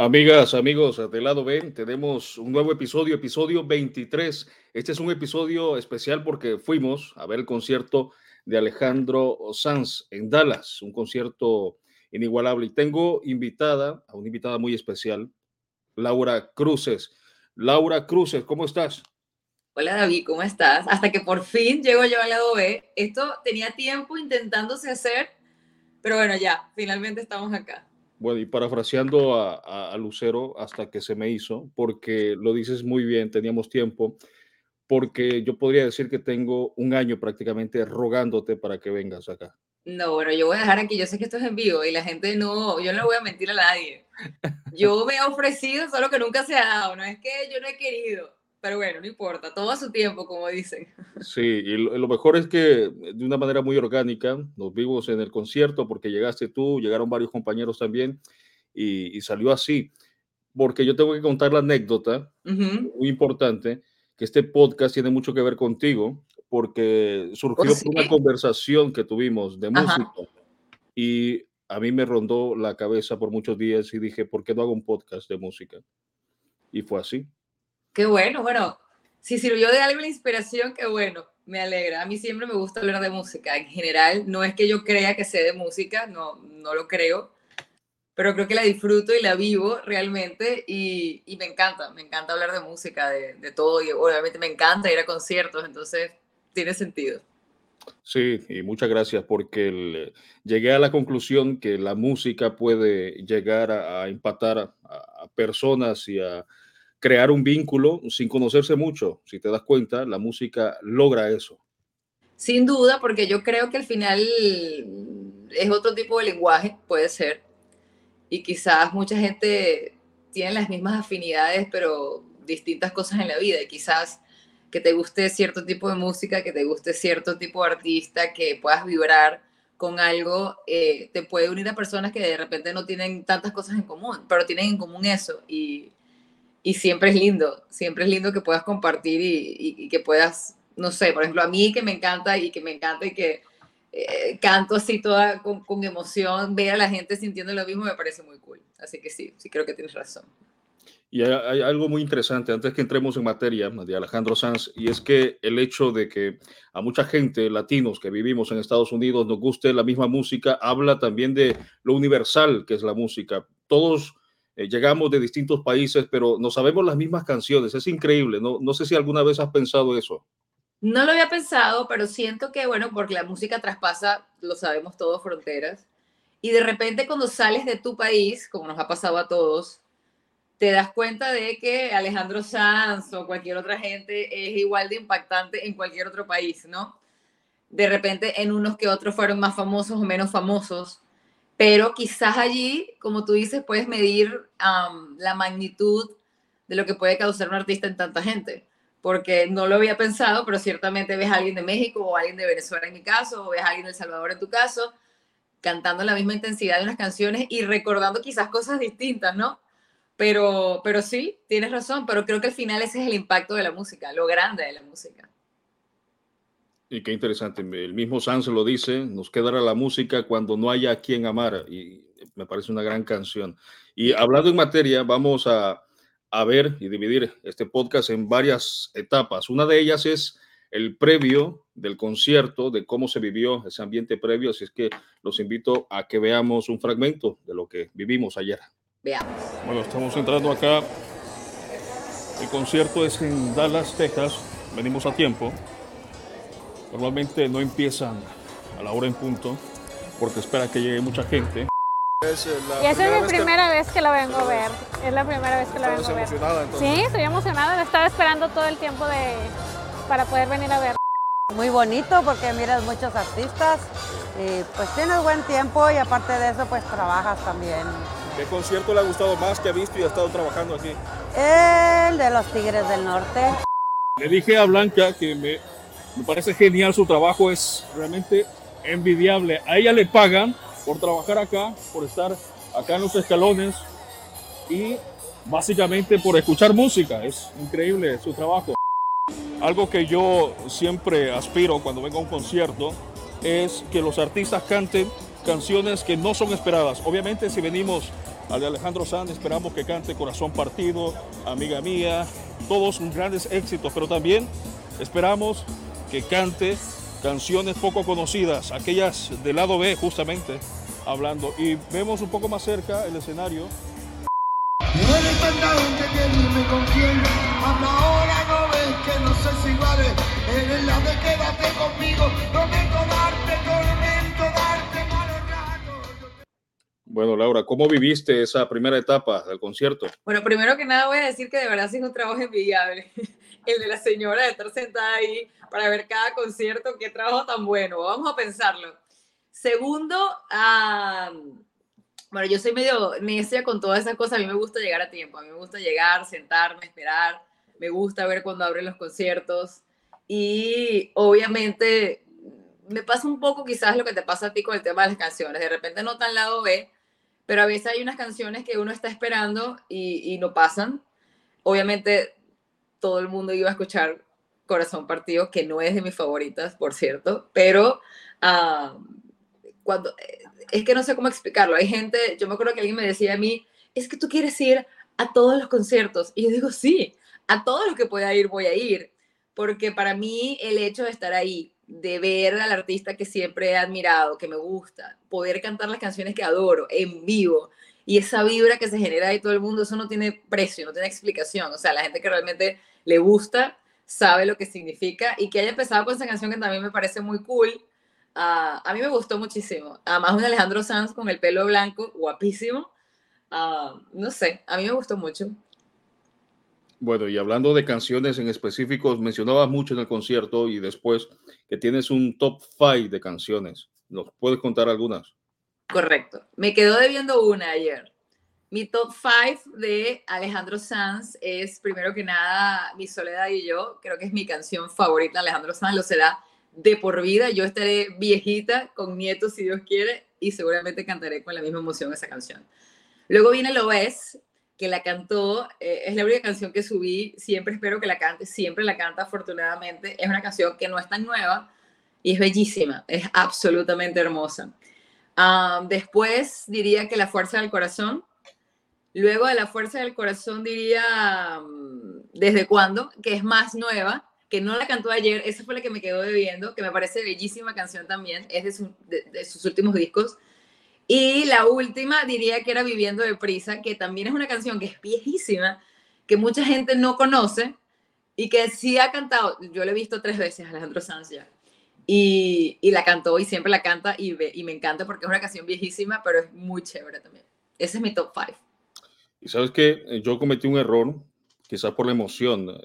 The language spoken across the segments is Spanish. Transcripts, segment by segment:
Amigas, amigos del lado B, tenemos un nuevo episodio, episodio 23. Este es un episodio especial porque fuimos a ver el concierto de Alejandro Sanz en Dallas, un concierto inigualable. Y tengo invitada, a una invitada muy especial, Laura Cruces. Laura Cruces, ¿cómo estás? Hola David, ¿cómo estás? Hasta que por fin llego yo al lado B. Esto tenía tiempo intentándose hacer, pero bueno, ya, finalmente estamos acá. Bueno, y parafraseando a, Lucero hasta que se me hizo, porque lo dices muy bien, teníamos tiempo, porque yo podría decir que tengo un año prácticamente rogándote para que vengas acá. No, bueno, yo voy a dejar aquí, yo sé que esto es en vivo y la gente no, yo no voy a mentir a nadie. Yo me he ofrecido, solo que nunca se ha dado, no es que yo no he querido, pero bueno, no importa, todo a su tiempo, como dicen. Sí, y lo, mejor es que de una manera muy orgánica nos vimos en el concierto porque llegaste tú, llegaron varios compañeros también y, salió así. Porque yo tengo que contar la anécdota muy importante, que este podcast tiene mucho que ver contigo, porque surgió ¿Oh, una conversación que tuvimos de música y a mí me rondó la cabeza por muchos días y dije, ¿por qué no hago un podcast de música? Y fue así. Qué bueno, bueno, si sirvió de algo la inspiración, qué bueno, me alegra. A mí siempre me gusta hablar de música. En general, no es que yo crea que sé de música, no, no lo creo, pero creo que la disfruto y la vivo realmente y, me encanta, me encanta hablar de música, de, todo y obviamente me encanta ir a conciertos, entonces tiene sentido. Sí, y muchas gracias porque llegué a la conclusión que la música puede llegar a, empatar a personas y a crear un vínculo sin conocerse mucho. Si te das cuenta, la música logra eso. Sin duda, porque yo creo que al final es otro tipo de lenguaje, puede ser. Y quizás mucha gente tiene las mismas afinidades, pero distintas cosas en la vida. Y quizás que te guste cierto tipo de música, que te guste cierto tipo de artista, que puedas vibrar con algo, eh, te puede unir a personas que de repente no tienen tantas cosas en común, pero tienen en común eso. Y, y siempre es lindo, siempre es lindo que puedas compartir y, que puedas, no sé, por ejemplo, a mí que me encanta y que me encanta y que eh, canto así toda con, emoción, ver a la gente sintiendo lo mismo me parece muy cool. Así que sí, sí creo que tienes razón. Y hay, algo muy interesante antes que entremos en materia de Alejandro Sanz, y es que el hecho de que a mucha gente, latinos que vivimos en Estados Unidos, nos guste la misma música, habla también de lo universal que es la música. Todos eh, llegamos de distintos países, pero no sabemos las mismas canciones. Es increíble. No, no sé si alguna vez has pensado eso. No lo había pensado, pero siento que, bueno, porque la música traspasa, lo sabemos todos, fronteras. Y de repente cuando sales de tu país, como nos ha pasado a todos, te das cuenta de que Alejandro Sanz o cualquier otra gente es igual de impactante en cualquier otro país, ¿no? De repente en unos que otros fueron más famosos o menos famosos, pero quizás allí, como tú dices, puedes medir la magnitud de lo que puede causar un artista en tanta gente, porque no lo había pensado, pero ciertamente ves a alguien de México o a alguien de Venezuela en mi caso, o ves a alguien de El Salvador en tu caso, cantando la misma intensidad de unas canciones y recordando quizás cosas distintas, ¿no? Pero, pero sí, tienes razón, pero creo que al final ese es el impacto de la música, lo grande de la música. Y qué interesante, el mismo Sanz lo dice, nos quedará la música cuando no haya a quien amar, y me parece una gran canción. Y hablando en materia, vamos a, a ver y dividir este podcast en varias etapas. Una de ellas es el previo del concierto, de cómo se vivió ese ambiente previo, así es que los invito a que veamos un fragmento de lo que vivimos ayer. Veamos. Bueno, estamos entrando acá. El concierto es en Dallas, Texas. Venimos a tiempo. Normalmente no empiezan a la hora en punto porque espera que llegue mucha gente. y esa es mi primera vez que la vengo a ver. Es la primera vez que la vengo a ver. emocionada entonces? Sí, estoy emocionada. Estaba esperando todo el tiempo de, para poder venir a ver. Muy bonito porque miras muchos artistas y pues tienes buen tiempo y aparte de eso pues trabajas también. ¿Qué concierto le ha gustado más que ha visto y ha estado trabajando aquí? El de los Tigres del Norte. Le dije a Blanca que me me parece genial su trabajo, es realmente envidiable. A ella le pagan por trabajar acá, por estar acá en los escalones y básicamente por escuchar música. Es increíble su trabajo. Algo que yo siempre aspiro cuando vengo a un concierto es que los artistas canten canciones que no son esperadas. Obviamente si venimos al de Alejandro Sanz esperamos que cante Corazón Partido, Amiga Mía, todos grandes éxitos, pero también esperamos que cante canciones poco conocidas, aquellas del lado B justamente hablando. Y vemos un poco más cerca el escenario. ahora no ves que no sé si vale, eres la de quédate conmigo, prometo darte tormento, darte malos ratos. Bueno, Laura, ¿cómo viviste esa primera etapa del concierto? Bueno, primero que nada voy a decir que de verdad ha sido un trabajo envidiable. El de la señora de estar sentada ahí para ver cada concierto, qué trabajo tan bueno. Vamos a pensarlo. Segundo, bueno, yo soy medio necia con todas esas cosas. A mí me gusta llegar a tiempo. A mí me gusta llegar, sentarme, esperar. Me gusta ver cuando abren los conciertos. Y obviamente me pasa un poco quizás lo que te pasa a ti con el tema de las canciones. De repente no tan lado B, pero a veces hay unas canciones que uno está esperando y no pasan. Obviamente todo el mundo iba a escuchar Corazón Partido, que no es de mis favoritas, por cierto, pero cuando, es que no sé cómo explicarlo. Hay gente, yo me acuerdo que alguien me decía a mí, es que tú quieres ir a todos los conciertos. Y yo digo, sí, a todos los que pueda ir voy a ir, porque para mí el hecho de estar ahí, de ver al artista que siempre he admirado, que me gusta, poder cantar las canciones que adoro en vivo y esa vibra que se genera de todo el mundo, eso no tiene precio, no tiene explicación. O sea, la gente que realmente le gusta sabe lo que significa y que haya empezado con esa canción que también me parece muy cool. Uh, a mí me gustó muchísimo. Además, un Alejandro Sanz con el pelo blanco, guapísimo. Uh, no sé, a mí me gustó mucho. Bueno, y hablando de canciones en específicos, mencionabas mucho en el concierto y después que tienes un top 5 de canciones. ¿Nos puedes contar algunas? Correcto. Me quedó debiendo una ayer. Mi top 5 de Alejandro Sanz es, primero que nada, Mi Soledad y yo. Creo que es mi canción favorita. Alejandro Sanz lo será de por vida. Yo estaré viejita, con nietos, si Dios quiere, y seguramente cantaré con la misma emoción esa canción. Luego viene Lo Es, que la cantó, eh, es la única canción que subí. Siempre espero que la cante, siempre la canta, afortunadamente. Es una canción que no es tan nueva y es bellísima, es absolutamente hermosa. Después diría que La Fuerza del Corazón. Luego de La Fuerza del Corazón diría mm, ¿Desde cuándo? Que es más nueva, que no la cantó ayer, esa fue la que me quedó debiendo, que me parece bellísima canción también, es de, sus últimos discos. Y la última diría que era Viviendo de Prisa, que también es una canción que es viejísima, que mucha gente no conoce y que sí ha cantado, yo la he visto tres veces, Alejandro Sanz ya, y, y la cantó y siempre la canta y, y me encanta porque es una canción viejísima, pero es muy chévere también. Ese es mi top five. Y sabes que yo cometí un error, quizás por la emoción,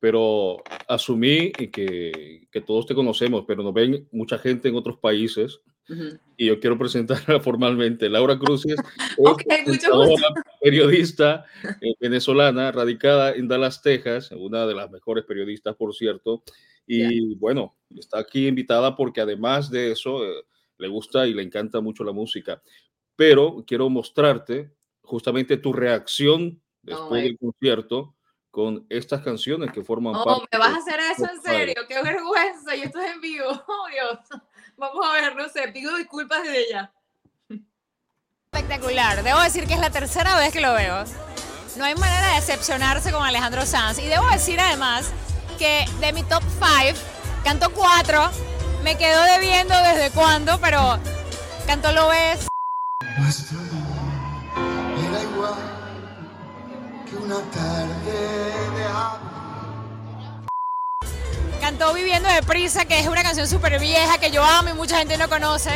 pero asumí que, que todos te conocemos, pero nos ven mucha gente en otros países. Y yo quiero presentarla formalmente. Laura Cruz es periodista eh, venezolana, radicada en Dallas, Texas, una de las mejores periodistas, por cierto. Y bueno, está aquí invitada porque además de eso, eh, le gusta y le encanta mucho la música. Pero quiero mostrarte justamente tu reacción después del concierto con estas canciones que forman oh, parte. ¿Me vas a hacer eso en serio? ¡Qué vergüenza! Y esto es en vivo. ¡Oh, Dios! Vamos a ver, no sé, pido disculpas de ella. Espectacular. Debo decir que es la tercera vez que lo veo. No hay manera de decepcionarse con Alejandro Sanz. Y debo decir además que de mi top 5, canto 4. Me quedo debiendo desde cuándo, pero canto lo ves. una tarde de Cantó Viviendo de Prisa, que es una canción súper vieja que yo amo y mucha gente no conoce.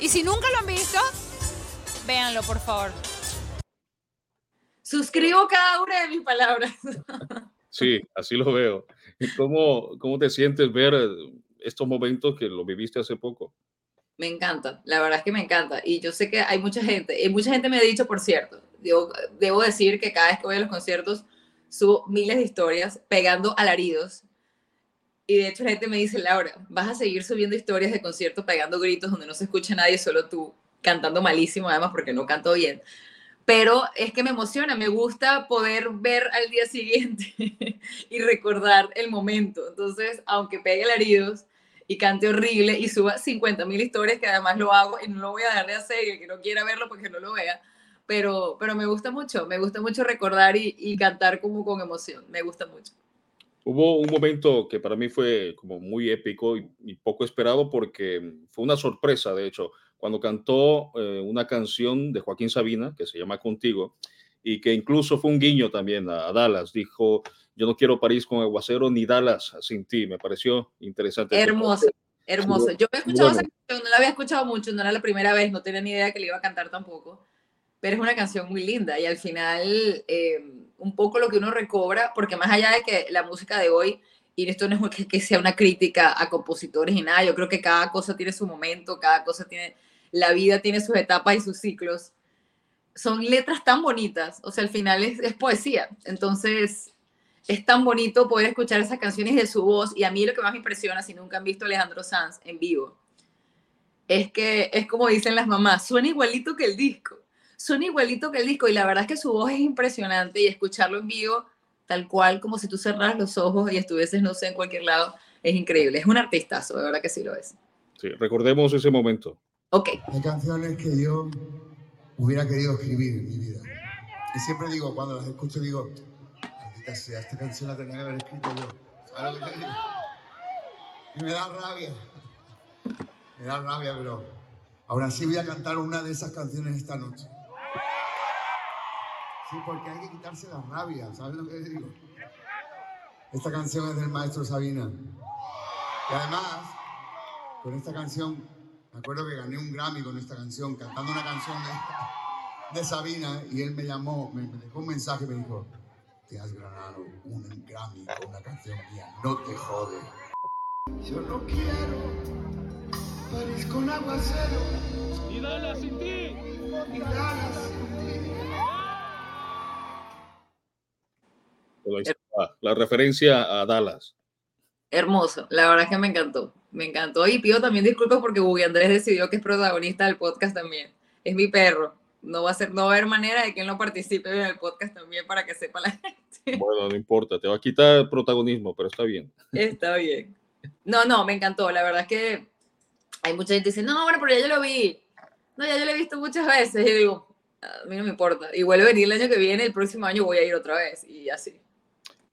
y si nunca lo han visto, véanlo por favor. Suscribo cada una de mis palabras. Sí, así lo veo. ¿Cómo, cómo te sientes ver estos momentos que lo viviste hace poco? Me encanta, la verdad es que me encanta. Y yo sé que hay mucha gente, y mucha gente me ha dicho, por cierto, yo debo decir que cada vez que voy a los conciertos subo miles de historias pegando alaridos. Y de hecho la gente me dice, Laura, vas a seguir subiendo historias de conciertos pegando gritos donde no se escucha nadie, solo tú, cantando malísimo además porque no canto bien. Pero es que me emociona, me gusta poder ver al día siguiente y recordar el momento. Entonces, aunque pegue alaridos, y cante horrible y suba 50 mil historias que además lo hago y no lo voy a dar de hacer el que no quiera verlo porque no lo vea. Pero, pero me gusta mucho, me gusta mucho recordar y, y cantar como con emoción, me gusta mucho. Hubo un momento que para mí fue como muy épico y, y poco esperado porque fue una sorpresa, de hecho, cuando cantó eh, una canción de Joaquín Sabina que se llama Contigo y que incluso fue un guiño también a, a Dallas. Dijo, yo no quiero París con aguacero ni Dallas sin ti. Me pareció interesante. Hermoso, hermoso. Yo he escuchado esa canción, no la había escuchado mucho, no era la primera vez, no tenía ni idea que le iba a cantar tampoco, pero es una canción muy linda y al final eh, un poco lo que uno recobra, porque más allá de que la música de hoy, y esto no es que, sea una crítica a compositores y nada, yo creo que cada cosa tiene su momento, cada cosa tiene, la vida tiene sus etapas y sus ciclos. Son letras tan bonitas, o sea, al final es, es poesía. Entonces, es tan bonito poder escuchar esas canciones de su voz y a mí lo que más me impresiona, si nunca han visto a Alejandro Sanz en vivo, es que es como dicen las mamás, suena igualito que el disco, suena igualito que el disco y la verdad es que su voz es impresionante y escucharlo en vivo tal cual como si tú cerraras los ojos y estuvieses, no sé, en cualquier lado, es increíble, es un artistazo, de verdad que sí lo es. Sí, recordemos ese momento. Ok. Hay canciones que yo hubiera querido escribir en mi vida. Y siempre digo, cuando las escucho, digo, maldita sea, esta canción la tenía que haber escrito yo. ¿Sabes lo que te digo? Y me da rabia. Me da rabia, pero aún así voy a cantar una de esas canciones esta noche. Sí, porque hay que quitarse la rabia, ¿sabes lo que te digo? Esta canción es del maestro Sabina. Y además, con esta canción, me acuerdo que gané un Grammy con esta canción, cantando una canción de, de Sabina, y él me llamó, me, me dejó un mensaje y me dijo, te has ganado un Grammy con una canción mía, no te jode. Yo no quiero París con aguacero. Y Dallas sin ti. Y Dallas sin ti. Pero ahí está, la referencia a Dallas. Hermoso, la verdad es que me encantó, me encantó. Y pido también disculpas porque Buggy Andrés decidió que es protagonista del podcast también. Es mi perro. No va a ser, no va a haber manera de que él no participe en el podcast también para que sepa la gente. Bueno, no importa, te va a quitar protagonismo, pero está bien. Está bien. No, no, me encantó. La verdad es que hay mucha gente que dice, no, bueno, pero ya yo lo vi. No, ya yo lo he visto muchas veces. Y yo digo, a mí no me importa. Y vuelve a venir el año que viene, el próximo año voy a ir otra vez. Y así.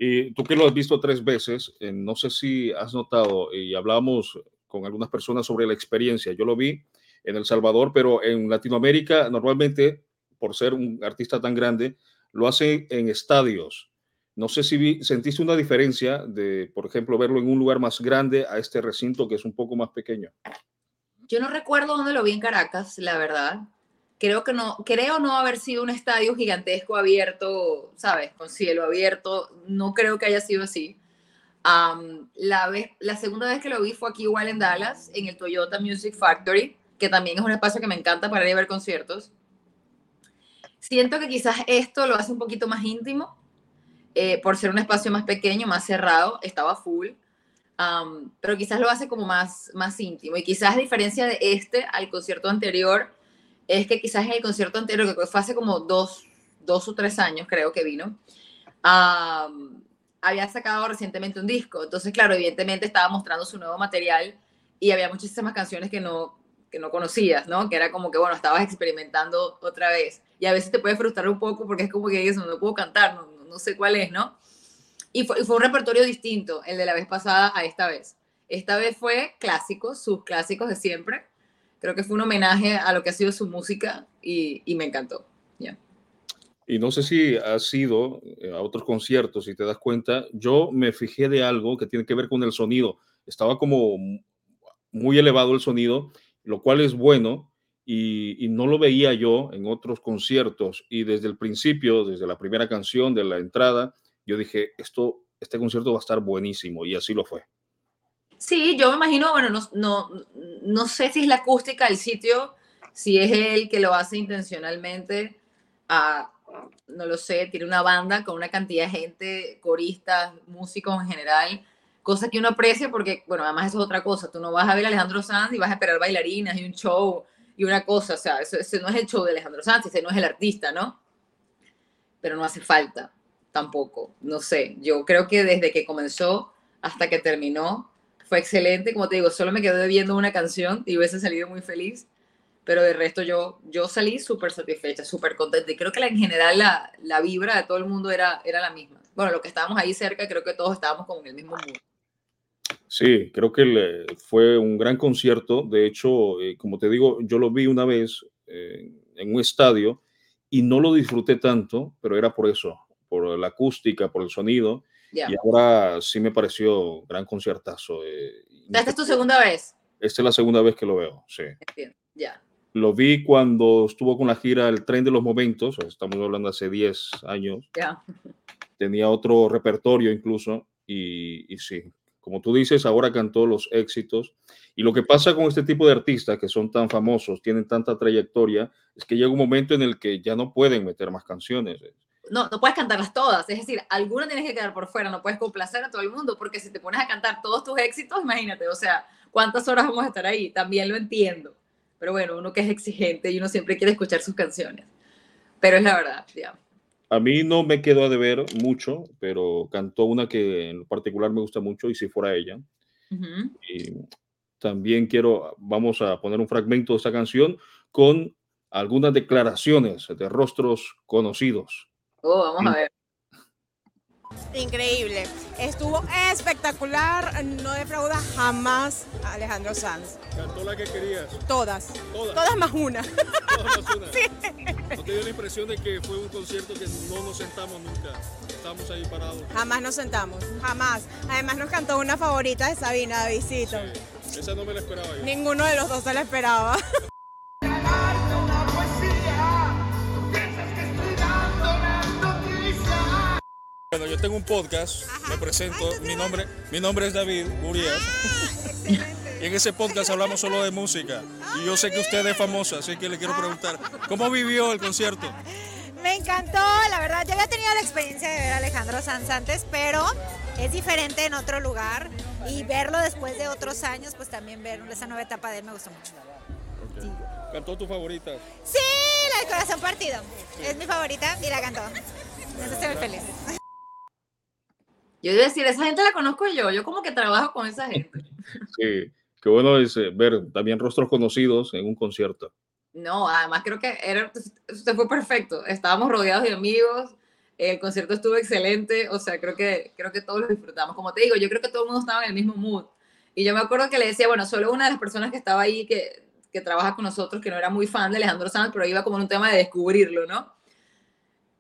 Y tú que lo has visto tres veces, eh, no sé si has notado, y hablábamos con algunas personas sobre la experiencia. Yo lo vi en El Salvador, pero en Latinoamérica normalmente, por ser un artista tan grande, lo hace en estadios. No sé si vi, sentiste una diferencia de, por ejemplo, verlo en un lugar más grande a este recinto que es un poco más pequeño. Yo no recuerdo dónde lo vi en Caracas, la verdad. Creo que no, creo no haber sido un estadio gigantesco abierto, ¿sabes? Con cielo abierto. No creo que haya sido así. Um, la, vez, la segunda vez que lo vi fue aquí igual en Dallas, en el Toyota Music Factory, que también es un espacio que me encanta para ir a ver conciertos. Siento que quizás esto lo hace un poquito más íntimo, eh, por ser un espacio más pequeño, más cerrado, estaba full, um, pero quizás lo hace como más, más íntimo. Y quizás a diferencia de este al concierto anterior, es que quizás en el concierto anterior, que fue hace como dos, dos o tres años, creo que vino, había sacado recientemente un disco. Entonces, claro, evidentemente estaba mostrando su nuevo material y había muchísimas canciones que no, que no conocías, ¿no? Que era como que, bueno, estabas experimentando otra vez. Y a veces te puede frustrar un poco porque es como que eso, no puedo cantar, no, no sé cuál es, ¿no? Y fue, y fue, un repertorio distinto, el de la vez pasada a esta vez. Esta vez fue clásicos, sus clásicos de siempre. Creo que fue un homenaje a lo que ha sido su música y, me encantó. ya Y no sé si has ido eh, a otros conciertos y te das cuenta, yo me fijé de algo que tiene que ver con el sonido. Estaba como muy elevado el sonido, lo cual es bueno, y, y, no lo veía yo en otros conciertos. Y desde el principio, desde la primera canción, de la entrada, yo dije, esto, este concierto va a estar buenísimo, y así lo fue. Sí, yo me imagino, bueno, no, no, no sé si es la acústica del sitio, si es él que lo hace intencionalmente, a, no lo sé, tiene una banda con una cantidad de gente, coristas, músicos en general, cosa que uno aprecia porque, bueno, además eso es otra cosa, tú no vas a ver a Alejandro Sanz y vas a esperar bailarinas y un show y una cosa, o sea, ese no es el show de Alejandro Sanz, ese no es el artista, ¿no? Pero no hace falta tampoco, no sé, yo creo que desde que comenzó hasta que terminó, fue excelente, como te digo, solo me quedé viendo una canción y hubiese salido muy feliz, pero de resto yo, yo salí súper satisfecha, súper contenta y creo que en general la, la, vibra de todo el mundo era, era la misma. Bueno, lo que estábamos ahí cerca, creo que todos estábamos como en el mismo mundo. Sí, creo que le, fue un gran concierto. De hecho, eh, como te digo, yo lo vi una vez eh, en un estadio y no lo disfruté tanto, pero era por eso, por la acústica, por el sonido Yeah. Y ahora sí me pareció gran conciertazo. Eh, ¿Esta es tu segunda vez? Esta es la segunda vez que lo veo, sí. Ya. Yeah. Lo vi cuando estuvo con la gira El Tren de los Momentos, estamos hablando hace 10 años. Yeah. Tenía otro repertorio incluso y, y sí, como tú dices, ahora cantó los éxitos. Y lo que pasa con este tipo de artistas que son tan famosos, tienen tanta trayectoria, es que llega un momento en el que ya no pueden meter más canciones no, no puedes cantarlas todas, es decir, alguna tienes que quedar por fuera, no puedes complacer a todo el mundo, porque si te pones a cantar todos tus éxitos, imagínate, o sea, ¿cuántas horas vamos a estar ahí? También lo entiendo, pero bueno, uno que es exigente y uno siempre quiere escuchar sus canciones, pero es la verdad, digamos. A mí no me quedó a deber mucho, pero cantó una que en particular me gusta mucho y si fuera ella. Uh -huh. Y también quiero, vamos a poner un fragmento de esta canción con algunas declaraciones de rostros conocidos. Oh, vamos a ver. Increíble. Estuvo espectacular. No defrauda jamás a Alejandro Sanz. ¿Cantó la que querías? Todas. Todas. Todas más una. Todas más una. Sí. ¿No te dio la impresión de que fue un concierto que no nos sentamos nunca? Estamos ahí parados. Jamás nos sentamos. Jamás. Además nos cantó una favorita de Sabina, Davidito. Sí. Esa no me la esperaba yo. Ninguno de los dos se la esperaba. Bueno, yo tengo un podcast, Ajá. me presento, Ay, mi nombre, mi nombre es David Urias. Y en ese podcast hablamos solo de música. Y yo sé que usted es famosa, así que le quiero preguntar, ¿cómo vivió el concierto? Me encantó, la verdad. Yo había tenido la experiencia de ver a Alejandro Sanz antes, pero es diferente en otro lugar. Y verlo después de otros años, pues también ver esa nueva etapa de él me gustó mucho. Okay. ¿Cantó tu favorita? Sí, la del corazón partido. Es mi favorita y la cantó. Entonces estoy muy feliz. Yo iba a decir, esa gente la conozco yo, yo como que trabajo con esa gente. Sí, qué bueno es eh, ver también rostros conocidos en un concierto. No, además creo que era, usted fue perfecto, estábamos rodeados de amigos, el concierto estuvo excelente, o sea, creo que, creo que todos lo disfrutamos. Como te digo, yo creo que todo el mundo estaba en el mismo mood. Y yo me acuerdo que le decía, bueno, solo una de las personas que estaba ahí, que, que trabaja con nosotros, que no era muy fan de Alejandro Sanz, pero iba como en un tema de descubrirlo, ¿no?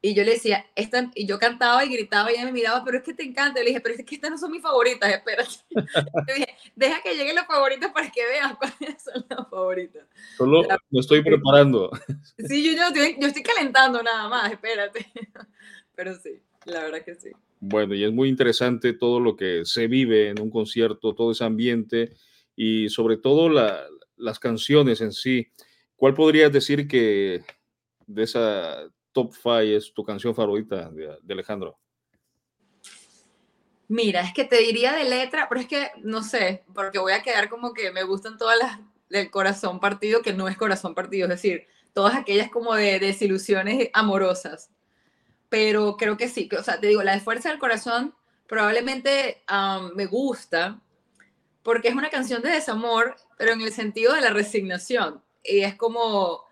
Y yo le decía, esta, y yo cantaba y gritaba y ella me miraba, pero es que te encanta. Y le dije, pero es que estas no son mis favoritas, espérate. le dije, deja que lleguen las favoritas para que veas cuáles son las favoritas. Solo me estoy preparando. Sí, yo, yo, estoy, yo estoy calentando nada más, espérate. Pero sí, la verdad que sí. Bueno, y es muy interesante todo lo que se vive en un concierto, todo ese ambiente y sobre todo la, las canciones en sí. ¿Cuál podrías decir que de esa top 5 es tu canción favorita de, Alejandro? Mira, es que te diría de letra, pero es que no sé, porque voy a quedar como que me gustan todas las del corazón partido, que no es corazón partido, es decir, todas aquellas como de desilusiones amorosas. Pero creo que sí, o sea, te digo, la de Fuerza del Corazón probablemente me gusta porque es una canción de desamor, pero en el sentido de la resignación. Y es como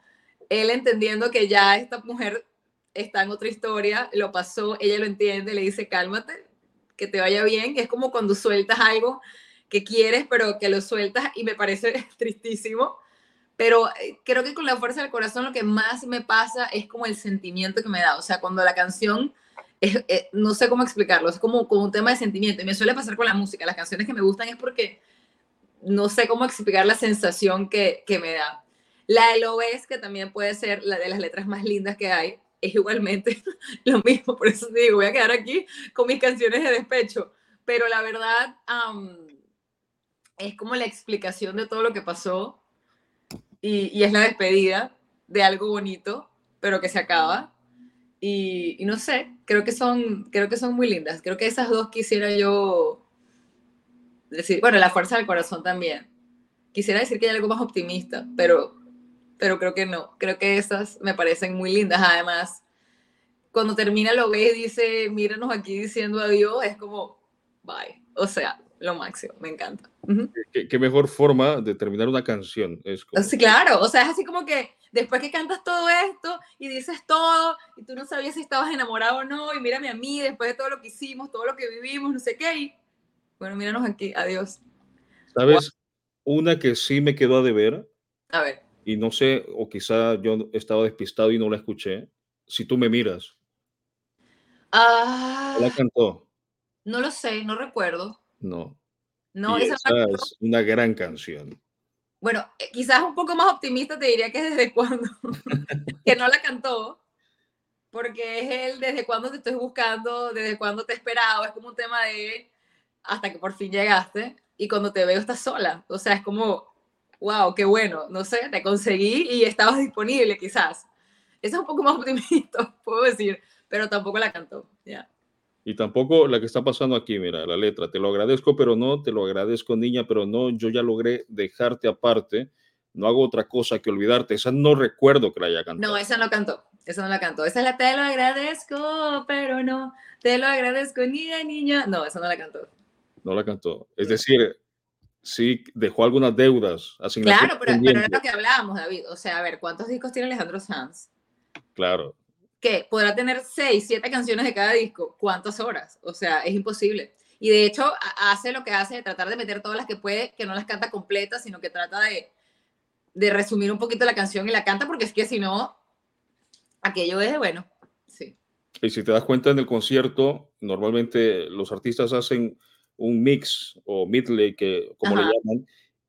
él entendiendo que ya esta mujer está en otra historia, lo pasó, ella lo entiende, le dice, cálmate, que te vaya bien, es como cuando sueltas algo que quieres, pero que lo sueltas y me parece tristísimo, pero eh, creo que con la fuerza del corazón lo que más me pasa es como el sentimiento que me da. O sea, cuando la canción, eh, no sé cómo explicarlo, es como, como un tema de sentimiento. Me suele pasar con la música. Las canciones que me gustan es porque no sé cómo explicar la sensación que, que me da. La de Loves, que también puede ser la de las letras más lindas que hay, es igualmente lo mismo. Por eso digo, voy a quedar aquí con mis canciones de despecho. Pero la verdad, es como la explicación de todo lo que pasó y, es la despedida de algo bonito, pero que se acaba. Y, no sé, creo que, son, creo que son muy lindas. Creo que esas dos quisiera yo decir, bueno, la fuerza del corazón también. Quisiera decir que hay algo más optimista, pero, pero creo que no. Creo que esas me parecen muy lindas. Además, cuando termina lo ve y dice, míranos aquí diciendo adiós, es como, bye. O sea, lo máximo, me encanta. ¿Qué, mejor forma de terminar una canción. Es Sí, claro, o sea, es así como que después que cantas todo esto y dices todo y tú no sabías si estabas enamorado o no y mírame a mí después de todo lo que hicimos, todo lo que vivimos, no sé qué, y bueno, míranos aquí, adiós. ¿Sabes? Una que sí me quedó a deber. A ver. Y no sé, o quizá yo estaba despistado y no la escuché. Si tú me miras. Ah. ¿La cantó? No lo sé, no recuerdo. No. No, esa, es una gran canción. Bueno, eh, quizás un poco más optimista te diría que desde cuando, que no la cantó, porque es el desde cuando te estoy buscando, desde cuando te he esperado, es como un tema de hasta que por fin llegaste y cuando te veo estás sola, o sea, es como, wow, qué bueno, no sé, te conseguí y estabas disponible quizás. Eso es un poco más optimista, puedo decir, pero tampoco la cantó, ya. Y tampoco la que está pasando aquí, mira, la letra, te lo agradezco, pero no, te lo agradezco, niña, pero no, yo ya logré dejarte aparte, no hago otra cosa que olvidarte. Esa no recuerdo que la haya cantado. No, esa no cantó, esa no la cantó. Esa es la te lo agradezco, pero no, te lo agradezco, niña, niña. No, esa no la cantó. No la cantó. Es decir, sí dejó algunas deudas. Claro, pero, pero era lo que hablábamos, David. O sea, a ver, ¿cuántos discos tiene Alejandro Sanz? Claro que podrá tener seis, siete canciones de cada disco, ¿cuántas horas? O sea, es imposible. Y de hecho hace lo que hace de tratar de meter todas las que puede, que no las canta completas, sino que trata de, de resumir un poquito la canción y la canta, porque es que si no, aquello es bueno. Sí. Y si te das cuenta en el concierto, normalmente los artistas hacen un mix o medley, que, como le llaman,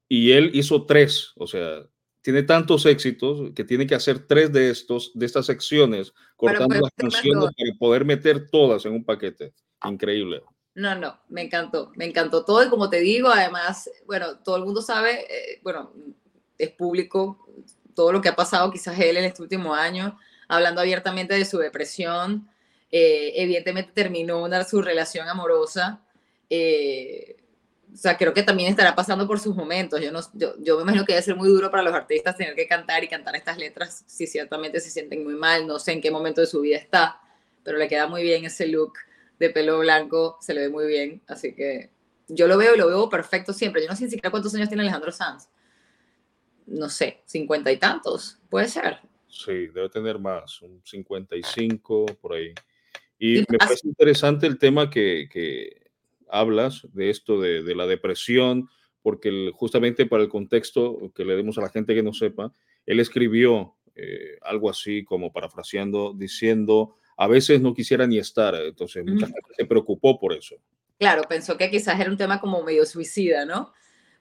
y él hizo tres, o sea, tiene tantos éxitos que tiene que hacer tres de estos, de estas secciones, cortando las canciones para poder meter todas en un paquete. Increíble. No, no, me encantó, me encantó todo y como te digo, además, bueno, todo el mundo sabe, eh, bueno, es público todo lo que ha pasado quizás él en este último año, hablando abiertamente de su depresión, eh, evidentemente terminó una, su relación amorosa, eh, o sea, creo que también estará pasando por sus momentos. Yo, no, yo, yo, me imagino que debe ser muy duro para los artistas tener que cantar y cantar estas letras si ciertamente se sienten muy mal. No sé en qué momento de su vida está, pero le queda muy bien ese look de pelo blanco, se le ve muy bien. Así que yo lo veo y lo veo perfecto siempre. Yo no sé ni siquiera cuántos años tiene Alejandro Sanz. No sé, cincuenta y tantos, puede ser. Sí, debe tener más, un 55 por ahí. Y me parece interesante el tema que, que hablas de esto, de, la depresión, porque justamente para el contexto que le demos a la gente que no sepa, él escribió eh, algo así como parafraseando, diciendo, a veces no quisiera ni estar, entonces mucha gente se preocupó por eso. Claro, pensó que quizás era un tema como medio suicida, ¿no?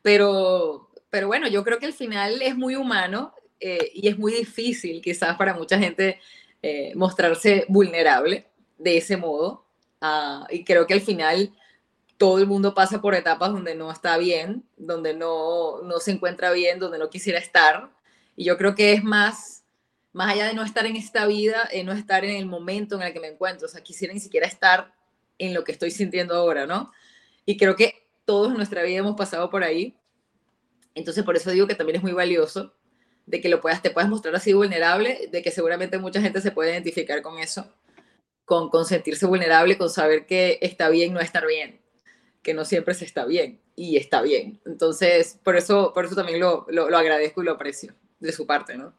Pero, pero bueno, yo creo que al final es muy humano eh, y es muy difícil quizás para mucha gente eh, mostrarse vulnerable de ese modo. Ah, y creo que al final todo el mundo pasa por etapas donde no está bien, donde no, no se encuentra bien, donde no quisiera estar. Y yo creo que es más, más allá de no estar en esta vida, eh, no estar en el momento en el que me encuentro. O sea, quisiera ni siquiera estar en lo que estoy sintiendo ahora, ¿no? Y creo que todos en nuestra vida hemos pasado por ahí. Entonces, por eso digo que también es muy valioso de que lo puedas, te puedas mostrar así vulnerable, de que seguramente mucha gente se puede identificar con eso, con, con sentirse vulnerable, con saber que está bien no estar bien que no siempre se está bien y está bien. Entonces, por eso, por eso también lo, lo, agradezco y lo aprecio de su parte, ¿no?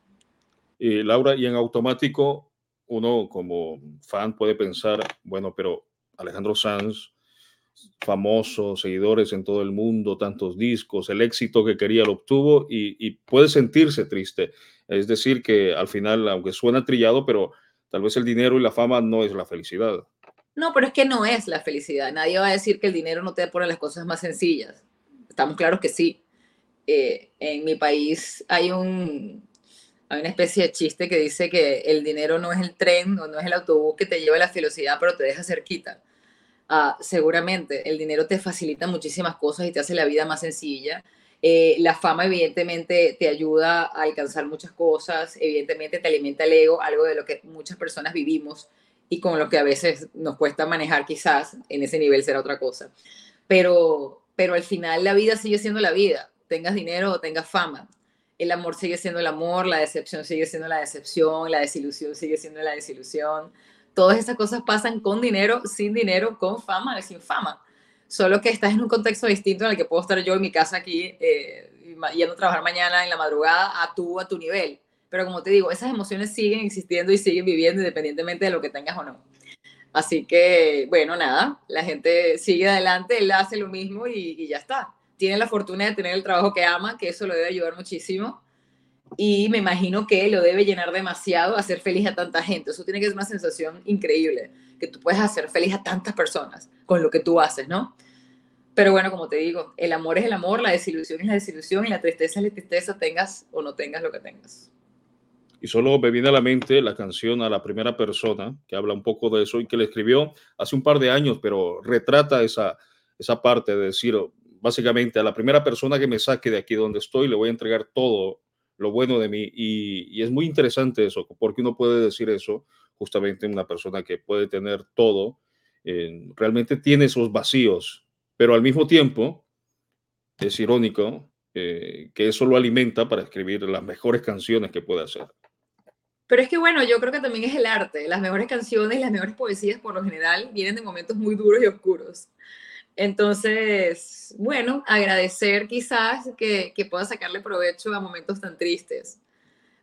Y Laura, y en automático, uno como fan puede pensar, bueno, pero Alejandro Sanz famoso, seguidores en todo el mundo, tantos discos, el éxito que quería lo obtuvo y, puede sentirse triste. Es decir, que al final, aunque suena trillado, pero tal vez el dinero y la fama no es la felicidad. No, pero es que no es la felicidad. Nadie va a decir que el dinero no te pone las cosas más sencillas. Estamos claros que sí. Eh, en mi país hay un, hay una especie de chiste que dice que el dinero no es el tren o no es el autobús que te lleva a la felicidad, pero te deja cerquita. Ah, seguramente el dinero te facilita muchísimas cosas y te hace la vida más sencilla. Eh, la fama evidentemente te ayuda a alcanzar muchas cosas, evidentemente te alimenta el ego, algo de lo que muchas personas vivimos y con lo que a veces nos cuesta manejar quizás, en ese nivel será otra cosa. Pero, pero al final la vida sigue siendo la vida, tengas dinero o tengas fama. El amor sigue siendo el amor, la decepción sigue siendo la decepción, la desilusión sigue siendo la desilusión todas esas cosas pasan con dinero, sin dinero, con fama, sin fama. Solo que estás en un contexto distinto en el que puedo estar yo en mi casa aquí, eh, yendo a trabajar mañana en la madrugada, a tú, a tu nivel. Pero como te digo, esas emociones siguen existiendo y siguen viviendo independientemente de lo que tengas o no. Así que, bueno, nada, la gente sigue adelante, él hace lo mismo y, ya está. Tiene la fortuna de tener el trabajo que ama, que eso lo debe ayudar muchísimo y me imagino que lo debe llenar demasiado hacer feliz a tanta gente. Eso tiene que ser una sensación increíble, que tú puedes hacer feliz a tantas personas con lo que tú haces, ¿no? Pero bueno, como te digo, el amor es el amor, la desilusión es la desilusión y la tristeza es la tristeza, tengas o no tengas lo que tengas. Y solo me viene a la mente la canción a la primera persona que habla un poco de eso y que le escribió hace un par de años, pero retrata esa, esa parte de decir, básicamente, a la primera persona que me saque de aquí donde estoy, le voy a entregar todo lo bueno de mí. Y, es muy interesante eso, porque uno puede decir eso justamente una persona que puede tener todo, eh, realmente tiene esos vacíos, pero al mismo tiempo es irónico eh, que eso lo alimenta para escribir las mejores canciones que puede hacer. Pero es que bueno, yo creo que también es el arte. Las mejores canciones, las mejores poesías por lo general vienen de momentos muy duros y oscuros. Entonces, bueno, agradecer quizás que, que pueda sacarle provecho a momentos tan tristes.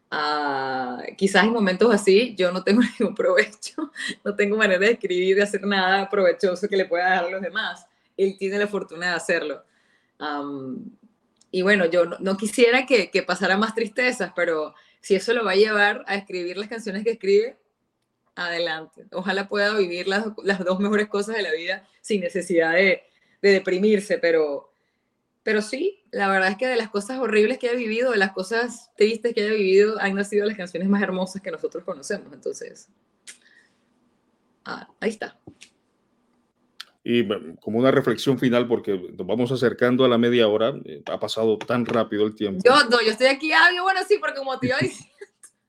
Uh, quizás en momentos así yo no tengo ningún provecho, no tengo manera de escribir, de hacer nada provechoso que le pueda dar a los demás. Él tiene la fortuna de hacerlo. Y bueno, yo no, quisiera que, que, pasara más tristezas, pero si eso lo va a llevar a escribir las canciones que escribe, adelante. Ojalá pueda vivir las, las dos mejores cosas de la vida sin necesidad de, de, deprimirse, pero, pero sí, la verdad es que de las cosas horribles que he vivido, de las cosas tristes que he vivido, han nacido las canciones más hermosas que nosotros conocemos. Entonces, ah, ahí está. Y como una reflexión final, porque nos vamos acercando a la media hora, eh, ha pasado tan rápido el tiempo. Yo, no, yo estoy aquí, ah, bueno, sí, porque como te iba diciendo,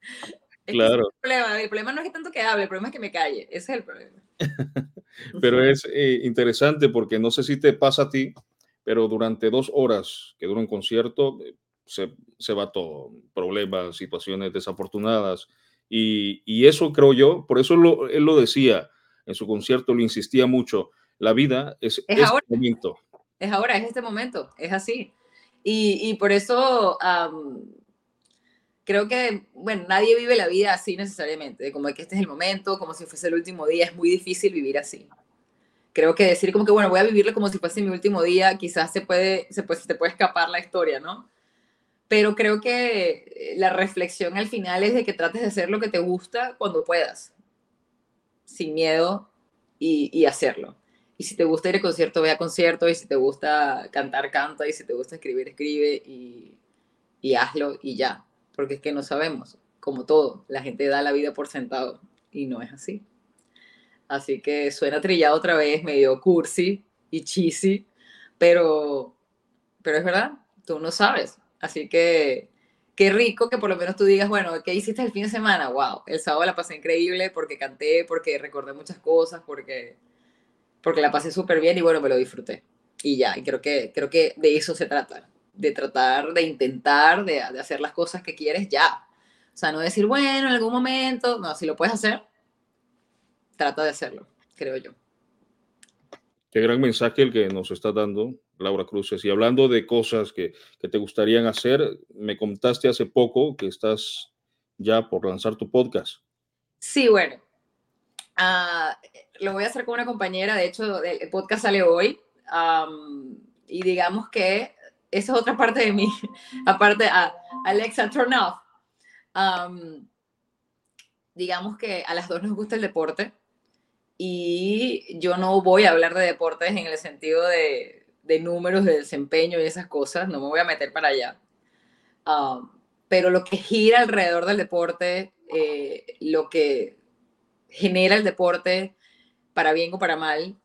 claro. el, problema. el problema no es que tanto que hable, el problema es que me calle. Ese es el problema. pero es eh, interesante porque no sé si te pasa a ti, pero durante dos horas que dura un concierto eh, se, se, va todo, problemas, situaciones desafortunadas. Y, y eso creo yo, por eso lo, él lo decía en su concierto, lo insistía mucho, la vida es, es este momento. Es ahora, es este momento, es así. Y, y por eso creo que, bueno, nadie vive la vida así necesariamente, como que este es el momento, como si fuese el último día, es muy difícil vivir así. Creo que decir como que, bueno, voy a vivirlo como si fuese mi último día, quizás se puede, se puede, se te puede escapar la historia, ¿no? Pero creo que la reflexión al final es de que trates de hacer lo que te gusta cuando puedas, sin miedo y, y hacerlo. Y si te gusta ir a concierto, ve a concierto, y si te gusta cantar, canta, y si te gusta escribir, escribe, y, y hazlo, y ya porque es que no sabemos, como todo, la gente da la vida por sentado y no es así. Así que suena trillado otra vez, medio cursi y cheesy, pero, pero es verdad, tú no sabes. Así que qué rico que por lo menos tú digas, bueno, ¿qué hiciste el fin de semana? Wow, el sábado la pasé increíble porque canté, porque recordé muchas cosas, porque, porque la pasé súper bien y bueno, me lo disfruté. Y ya, y creo que, creo que de eso se trata de tratar, de intentar, de, de, hacer las cosas que quieres ya. O sea, no decir, bueno, en algún momento, no, si lo puedes hacer, trata de hacerlo, creo yo. Qué gran mensaje el que nos está dando Laura Cruces. Y hablando de cosas que, que te gustarían hacer, me contaste hace poco que estás ya por lanzar tu podcast. Sí, bueno. Ah, lo voy a hacer con una compañera, de hecho, el podcast sale hoy. y digamos que esa es otra parte de mí, aparte a Alexa, turn off. digamos que a las dos nos gusta el deporte y yo no voy a hablar de deportes en el sentido de, de números, de desempeño y esas cosas, no me voy a meter para allá. pero lo que gira alrededor del deporte, eh, lo que genera el deporte, para bien o para mal,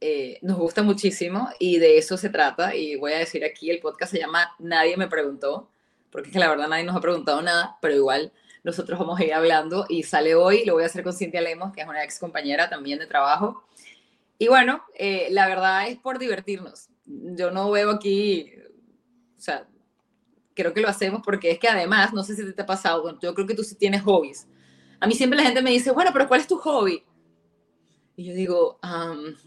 eh, nos gusta muchísimo y de eso se trata. Y voy a decir aquí, el podcast se llama Nadie me preguntó, porque es que la verdad nadie nos ha preguntado nada, pero igual nosotros vamos a ir hablando y sale hoy, lo voy a hacer con Cintia Lemos, que es una ex compañera también de trabajo. Y bueno, eh, la verdad es por divertirnos. Yo no veo aquí, o sea, creo que lo hacemos porque es que además, no sé si te ha pasado, yo creo que tú sí tienes hobbies. A mí siempre la gente me dice, bueno, pero ¿cuál es tu hobby? Y yo digo,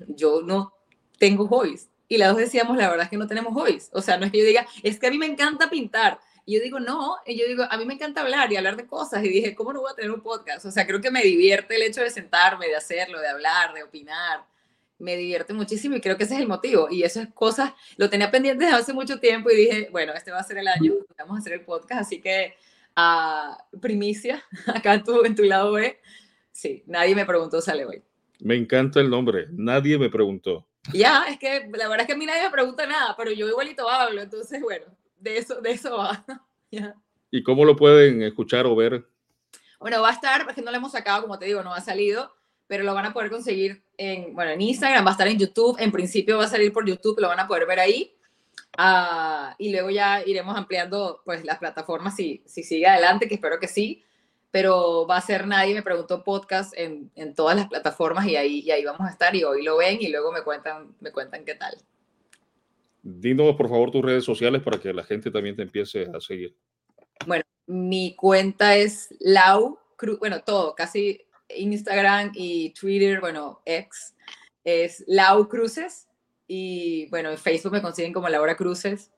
yo no tengo hobbies. Y las dos decíamos, la verdad es que no tenemos hobbies. O sea, no es que yo diga, es que a mí me encanta pintar. Y yo digo, no, y yo digo, a mí me encanta hablar y hablar de cosas. Y dije, ¿cómo no voy a tener un podcast? O sea, creo que me divierte el hecho de sentarme, de hacerlo, de hablar, de opinar. Me divierte muchísimo y creo que ese es el motivo. Y eso es cosas, lo tenía pendiente desde hace mucho tiempo y dije, bueno, este va a ser el año, vamos a hacer el podcast. Así que, a primicia, acá en tu, en tu lado B, sí, nadie me preguntó, sale hoy. Me encanta el nombre, nadie me preguntó. Ya, es que la verdad es que a mí nadie me pregunta nada, pero yo igualito hablo, entonces bueno, de eso, de eso va. ¿Y cómo lo pueden escuchar o ver? Bueno, va a estar, porque no lo hemos sacado, como te digo, no ha salido, pero lo van a poder conseguir en, bueno, en Instagram, va a estar en YouTube, en principio va a salir por YouTube, lo van a poder ver ahí. Ah, y luego ya iremos ampliando pues las plataformas si, si sigue adelante, que espero que sí pero va a ser Nadie me preguntó podcast en, en todas las plataformas y ahí, y ahí vamos a estar y hoy lo ven y luego me cuentan, me cuentan qué tal. Dinos por favor tus redes sociales para que la gente también te empiece a seguir. Bueno, mi cuenta es Lau, bueno, todo, casi Instagram y Twitter, bueno, ex, es Lau Cruces y bueno, en Facebook me consiguen como Laura Cruces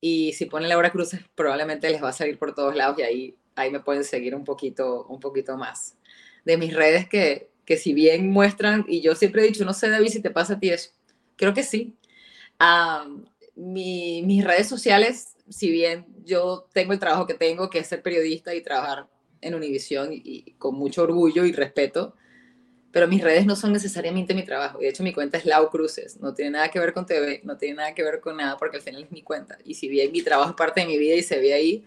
y si ponen Laura Cruces probablemente les va a salir por todos lados y ahí ahí me pueden seguir un poquito, un poquito más. De mis redes que, que si bien muestran, y yo siempre he dicho, no sé David si te pasa a ti eso, creo que sí. mis redes sociales, si bien yo tengo el trabajo que tengo, que es ser periodista y trabajar en Univisión y, con mucho orgullo y respeto, pero mis redes no son necesariamente mi trabajo. De hecho, mi cuenta es Lau Cruces, no tiene nada que ver con TV, no tiene nada que ver con nada, porque al final es mi cuenta. Y si bien mi trabajo es parte de mi vida y se ve ahí,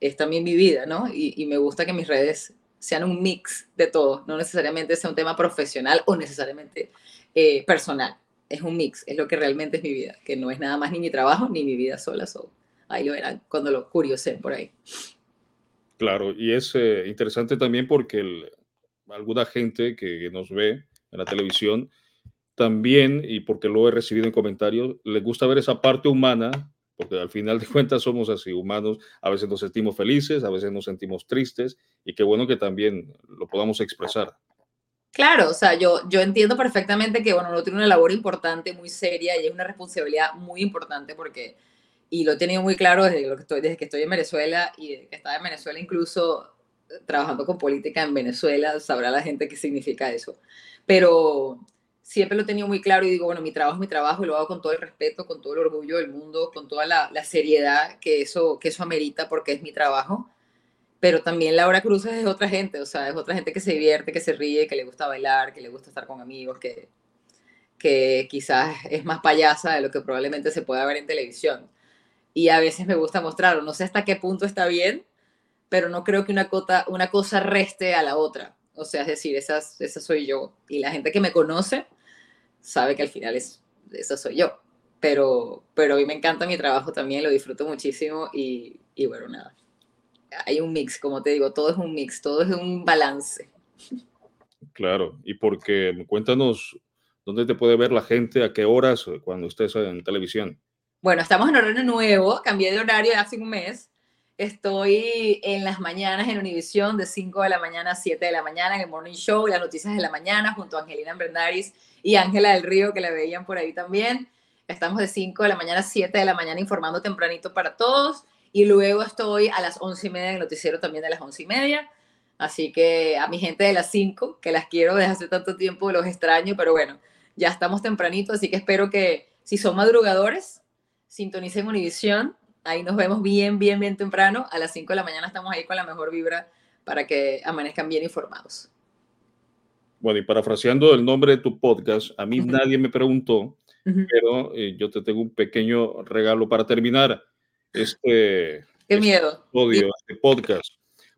es también mi vida, ¿no? Y, me gusta que mis redes sean un mix de todo, no necesariamente sea un tema profesional o necesariamente eh, personal. Es un mix, es lo que realmente es mi vida, que no es nada más ni mi trabajo ni mi vida sola. So, ahí lo verán cuando lo curiosen por ahí. Claro, y es eh, interesante también porque alguna gente que nos ve en la televisión también, y porque lo he recibido en comentarios, les gusta ver esa parte humana porque al final de cuentas somos así humanos, a veces nos sentimos felices, a veces nos sentimos tristes y qué bueno que también lo podamos expresar. Claro, o sea, yo, yo entiendo perfectamente que, bueno, uno tiene una labor importante, muy seria y es una responsabilidad muy importante porque, y lo he tenido muy claro desde, lo que estoy, desde que estoy en Venezuela y desde que estaba en Venezuela, incluso trabajando con política en Venezuela, sabrá la gente qué significa eso. Pero siempre lo he tenido muy claro y digo, bueno, mi trabajo es mi trabajo y lo hago con todo el respeto, con todo el orgullo del mundo, con toda la, seriedad que eso, que eso amerita porque es mi trabajo. Pero también Laura Cruz es otra gente, o sea, es otra gente que se divierte, que se ríe, que le gusta bailar, que le gusta estar con amigos, que, que quizás es más payasa de lo que probablemente se pueda ver en televisión. Y a veces me gusta mostrarlo. No sé hasta qué punto está bien, pero no creo que una, cota, una cosa reste a la otra. O sea, es decir, esa, esa soy yo. Y la gente que me conoce sabe que al final es, eso soy yo. Pero, pero a mí me encanta mi trabajo también, lo disfruto muchísimo y, y bueno, nada. Hay un mix, como te digo, todo es un mix, todo es un balance. Claro, y porque cuéntanos dónde te puede ver la gente, a qué horas cuando estés en televisión. Bueno, estamos en horario nuevo, cambié de horario hace un mes. Estoy en las mañanas en Univisión de 5 de la mañana a 7 de la mañana en el Morning Show, las noticias de la mañana junto a Angelina Brendaris y Ángela del Río, que la veían por ahí también. Estamos de 5 de la mañana a 7 de la mañana informando tempranito para todos. Y luego estoy a las 11 y media en el noticiero también de las 11 y media. Así que a mi gente de las 5, que las quiero desde hace tanto tiempo, los extraño, pero bueno, ya estamos tempranito, así que espero que si son madrugadores, sintonicen Univisión. Ahí nos vemos bien, bien, bien temprano. A las 5 de la mañana estamos ahí con la mejor vibra para que amanezcan bien informados. Bueno, y parafraseando el nombre de tu podcast, a mí nadie me preguntó, pero eh, yo te tengo un pequeño regalo para terminar este, Qué miedo. Odio, este podcast,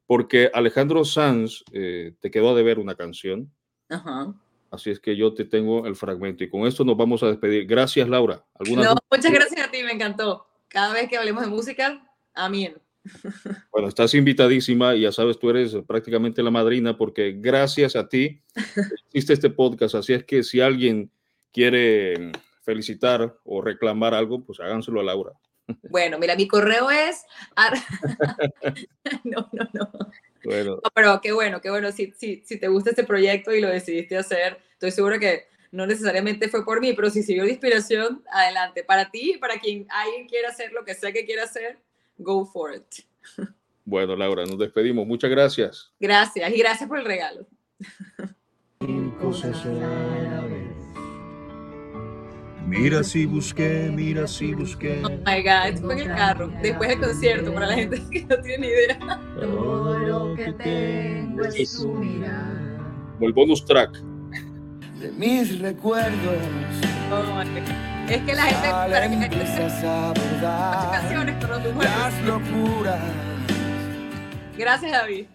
porque Alejandro Sanz eh, te quedó a deber una canción. Ajá. Así es que yo te tengo el fragmento y con esto nos vamos a despedir. Gracias, Laura. No, muchas gracias a ti, me encantó. Cada vez que hablemos de música, amén. Bueno, estás invitadísima y ya sabes, tú eres prácticamente la madrina porque gracias a ti existe este podcast. Así es que si alguien quiere felicitar o reclamar algo, pues háganselo a Laura. Bueno, mira, mi correo es... no, no, no. Bueno. pero qué bueno, qué bueno. Si, si, si te gusta este proyecto y lo decidiste hacer, estoy seguro que no necesariamente fue por mí, pero si sirvió de inspiración, adelante. Para ti, para quien alguien quiera hacer lo que sea que quiera hacer, go for it. Bueno, Laura, nos despedimos. Muchas gracias. Gracias y gracias por el regalo. Mira si busqué, mira si busqué. Oh my God, fue en el carro, después del concierto, para la gente que no tiene ni idea. Todo lo que tengo es tu mirar. O el bonus track. De mis recuerdos. Oh es que la gente. Para que canciones, pero las locuras. Gracias, David.